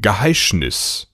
Geheischnis.